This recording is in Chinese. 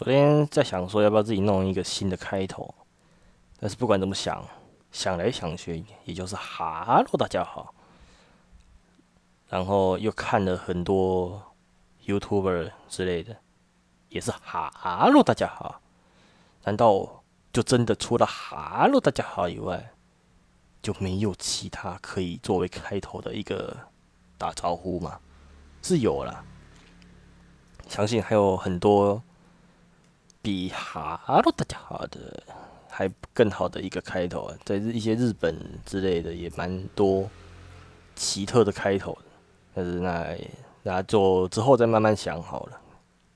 昨天在想说要不要自己弄一个新的开头，但是不管怎么想，想来想去，也就是哈喽大家好。然后又看了很多 YouTuber 之类的，也是哈喽大家好。难道就真的除了哈喽大家好以外，就没有其他可以作为开头的一个打招呼吗？是有啦，相信还有很多比哈喽大家好的还更好的一个开头啊，在一些日本之类的也蛮多奇特的开头。但是那那就之后再慢慢想好了。